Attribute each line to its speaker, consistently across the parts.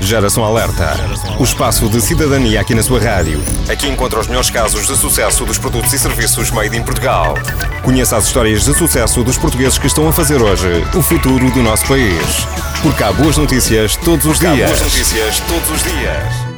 Speaker 1: Geração Alerta. O espaço de cidadania aqui na sua rádio. Aqui encontra os melhores casos de sucesso dos produtos e serviços made in Portugal. Conheça as histórias de sucesso dos portugueses que estão a fazer hoje o futuro do nosso país. Porque há boas notícias todos os dias. Há boas notícias todos os dias.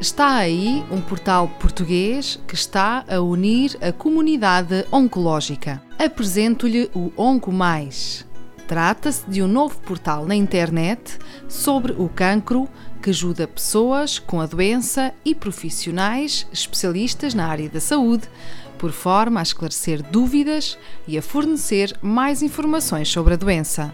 Speaker 2: Está aí um portal português que está a unir a comunidade oncológica. Apresento-lhe o Onco Mais. Trata-se de um novo portal na internet sobre o cancro que ajuda pessoas com a doença e profissionais especialistas na área da saúde, por forma a esclarecer dúvidas e a fornecer mais informações sobre a doença.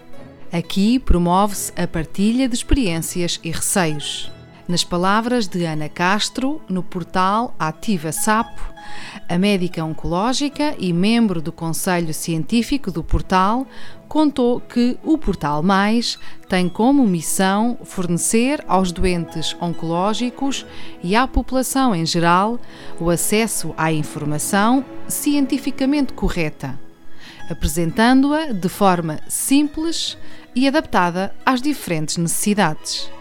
Speaker 2: Aqui promove-se a partilha de experiências e receios. Nas palavras de Ana Castro, no portal Ativa Sapo, a médica oncológica e membro do Conselho Científico do portal, contou que o Portal Mais tem como missão fornecer aos doentes oncológicos e à população em geral o acesso à informação cientificamente correta, apresentando-a de forma simples e adaptada às diferentes necessidades.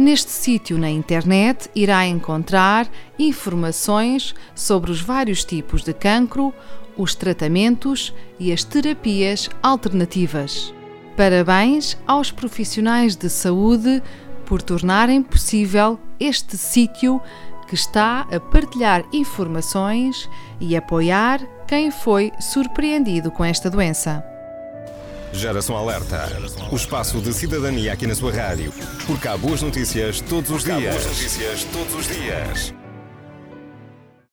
Speaker 2: Neste sítio na internet irá encontrar informações sobre os vários tipos de cancro, os tratamentos e as terapias alternativas. Parabéns aos profissionais de saúde por tornarem possível este sítio que está a partilhar informações e apoiar quem foi surpreendido com esta doença.
Speaker 1: Geração Alerta. O espaço de cidadania aqui na sua rádio. Porque há boas notícias todos os dias. Há boas notícias todos os dias.